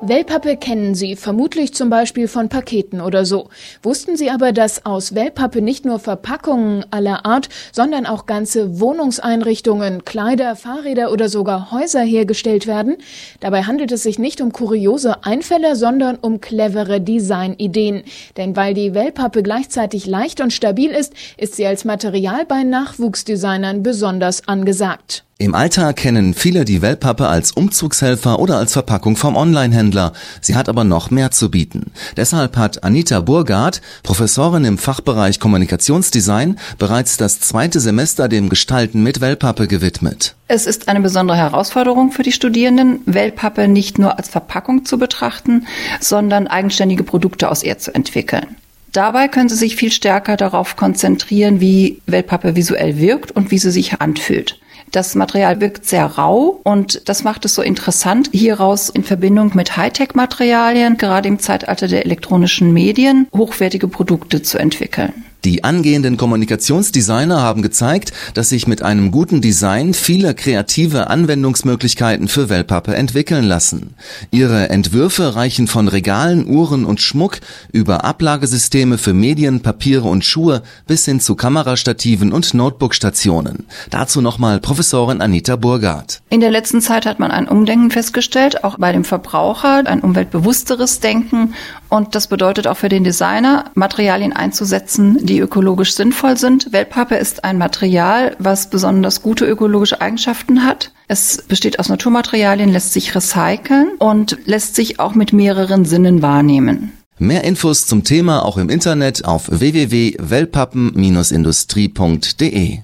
Wellpappe kennen Sie vermutlich zum Beispiel von Paketen oder so. Wussten Sie aber, dass aus Wellpappe nicht nur Verpackungen aller Art, sondern auch ganze Wohnungseinrichtungen, Kleider, Fahrräder oder sogar Häuser hergestellt werden? Dabei handelt es sich nicht um kuriose Einfälle, sondern um clevere Designideen. Denn weil die Wellpappe gleichzeitig leicht und stabil ist, ist sie als Material bei Nachwuchsdesignern besonders angesagt. Im Alltag kennen viele die Wellpappe als Umzugshelfer oder als Verpackung vom Onlinehändler. Sie hat aber noch mehr zu bieten. Deshalb hat Anita Burgard, Professorin im Fachbereich Kommunikationsdesign, bereits das zweite Semester dem Gestalten mit Wellpappe gewidmet. Es ist eine besondere Herausforderung für die Studierenden, Wellpappe nicht nur als Verpackung zu betrachten, sondern eigenständige Produkte aus ihr zu entwickeln. Dabei können Sie sich viel stärker darauf konzentrieren, wie Wellpappe visuell wirkt und wie sie sich anfühlt. Das Material wirkt sehr rau und das macht es so interessant, hieraus in Verbindung mit Hightech-Materialien, gerade im Zeitalter der elektronischen Medien, hochwertige Produkte zu entwickeln. Die angehenden Kommunikationsdesigner haben gezeigt, dass sich mit einem guten Design viele kreative Anwendungsmöglichkeiten für Wellpappe entwickeln lassen. Ihre Entwürfe reichen von Regalen, Uhren und Schmuck über Ablagesysteme für Medien, Papiere und Schuhe bis hin zu Kamerastativen und Notebookstationen. Dazu nochmal Professorin Anita Burgard. In der letzten Zeit hat man ein Umdenken festgestellt, auch bei dem Verbraucher, ein umweltbewussteres Denken. Und das bedeutet auch für den Designer, Materialien einzusetzen, die ökologisch sinnvoll sind. Wellpappe ist ein Material, was besonders gute ökologische Eigenschaften hat. Es besteht aus Naturmaterialien, lässt sich recyceln und lässt sich auch mit mehreren Sinnen wahrnehmen. Mehr Infos zum Thema auch im Internet auf www.wellpappen-industrie.de